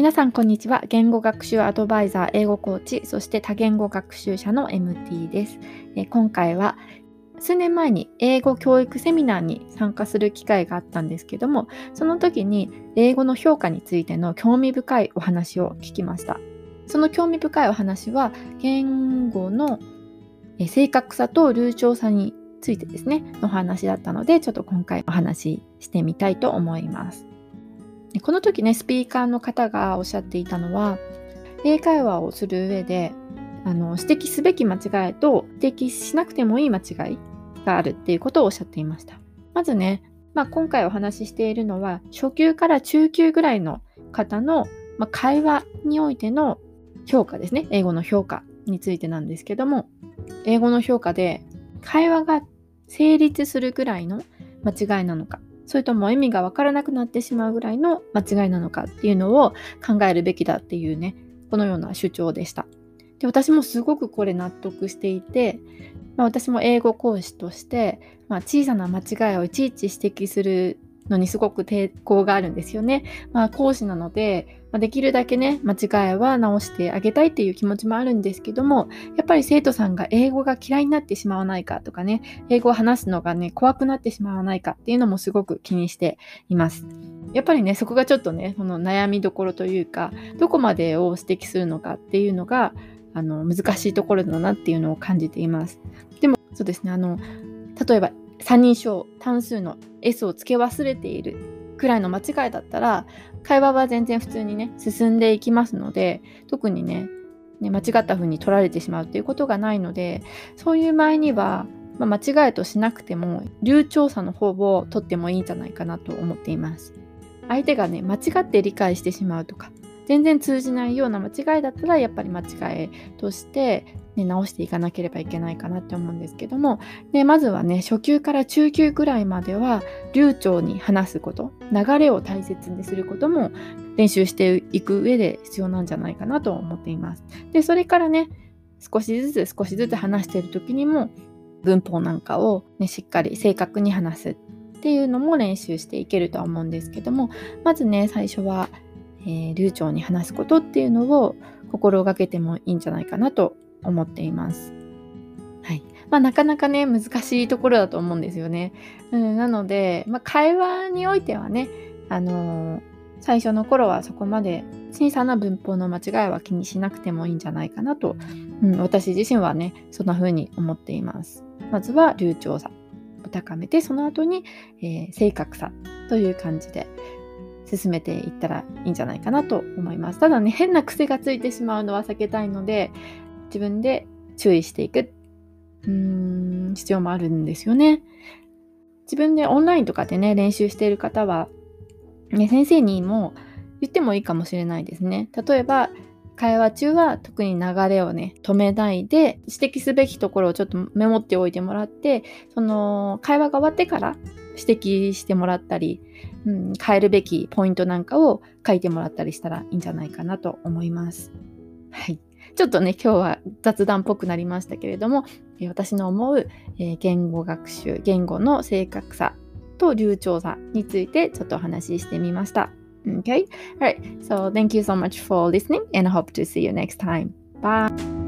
皆さんこんにちは。言語学習アドバイザー英語コーチそして多言語学習者の MT です。え今回は数年前に英語教育セミナーに参加する機会があったんですけどもその時に英語の評価についての興味深いお話を聞きました。その興味深いお話は言語の正確さと流暢さについてですねの話だったのでちょっと今回お話ししてみたいと思います。この時ね、スピーカーの方がおっしゃっていたのは、英会話をする上で、あの指摘すべき間違いと指摘しなくてもいい間違いがあるっていうことをおっしゃっていました。まずね、まあ、今回お話ししているのは、初級から中級ぐらいの方の、まあ、会話においての評価ですね。英語の評価についてなんですけども、英語の評価で会話が成立するぐらいの間違いなのか、それとも意味が分からなくなってしまうぐらいの間違いなのかっていうのを考えるべきだっていうね、このような主張でした。で私もすごくこれ納得していて、まあ、私も英語講師として、まあ、小さな間違いをいちいち指摘するのにすごく抵抗があるんですよね。まあ、講師なので、ま、できるだけね、間違いは直してあげたいっていう気持ちもあるんですけども、やっぱり生徒さんが英語が嫌いになってしまわないかとかね、英語を話すのがね、怖くなってしまわないかっていうのもすごく気にしています。やっぱりね、そこがちょっとね、この悩みどころというか、どこまでを指摘するのかっていうのが、あの、難しいところだなっていうのを感じています。でも、そうですね、あの、例えば、三人称単数の S を付け忘れているくらいの間違いだったら会話は全然普通にね進んでいきますので特にねね間違った風に取られてしまうっていうことがないのでそういう場合には、まあ、間違いとしなくても流暢さの方を取ってもいいんじゃないかなと思っています。相手がね間違って理解してしまうとか全然通じないような間違いだったらやっぱり間違いとして、ね、直していかなければいけないかなって思うんですけども、ね、まずはね初級から中級ぐらいまでは流暢に話すこと。流れを大切にすることも練習していく上で必要なんじゃないかなと思っています。でそれからね少しずつ少しずつ話している時にも文法なんかを、ね、しっかり正確に話すっていうのも練習していけるとは思うんですけども。まずね最初はえー、流暢に話すことっていうのを心がけてもいいんじゃないかなと思っています。はいまあ、なかなかね難しいところだと思うんですよね。うん、なので、まあ、会話においてはね、あのー、最初の頃はそこまで小さな文法の間違いは気にしなくてもいいんじゃないかなと、うん、私自身はねそんな風に思っています。まずは流暢さを高めてその後に、えー、正確さという感じで進めていったらいいんじゃないかなと思います。ただね、変な癖がついてしまうのは避けたいので、自分で注意していく、うーん、必要もあるんですよね。自分でオンラインとかでね、練習している方は、ね、先生にも言ってもいいかもしれないですね。例えば、会話中は特に流れをね、止めないで、指摘すべきところをちょっとメモっておいてもらって、その会話が終わってから指摘してもらったり、うん、変えるべきポイントなんかを書いてもらったりしたらいいんじゃないかなと思います。はい。ちょっとね、今日は雑談っぽくなりましたけれども、私の思う、え、言語学習、言語の正確さと流暢さについてちょっとお話ししてみました。Okay? Alright, so thank you so much for listening and I hope to see you next time. Bye!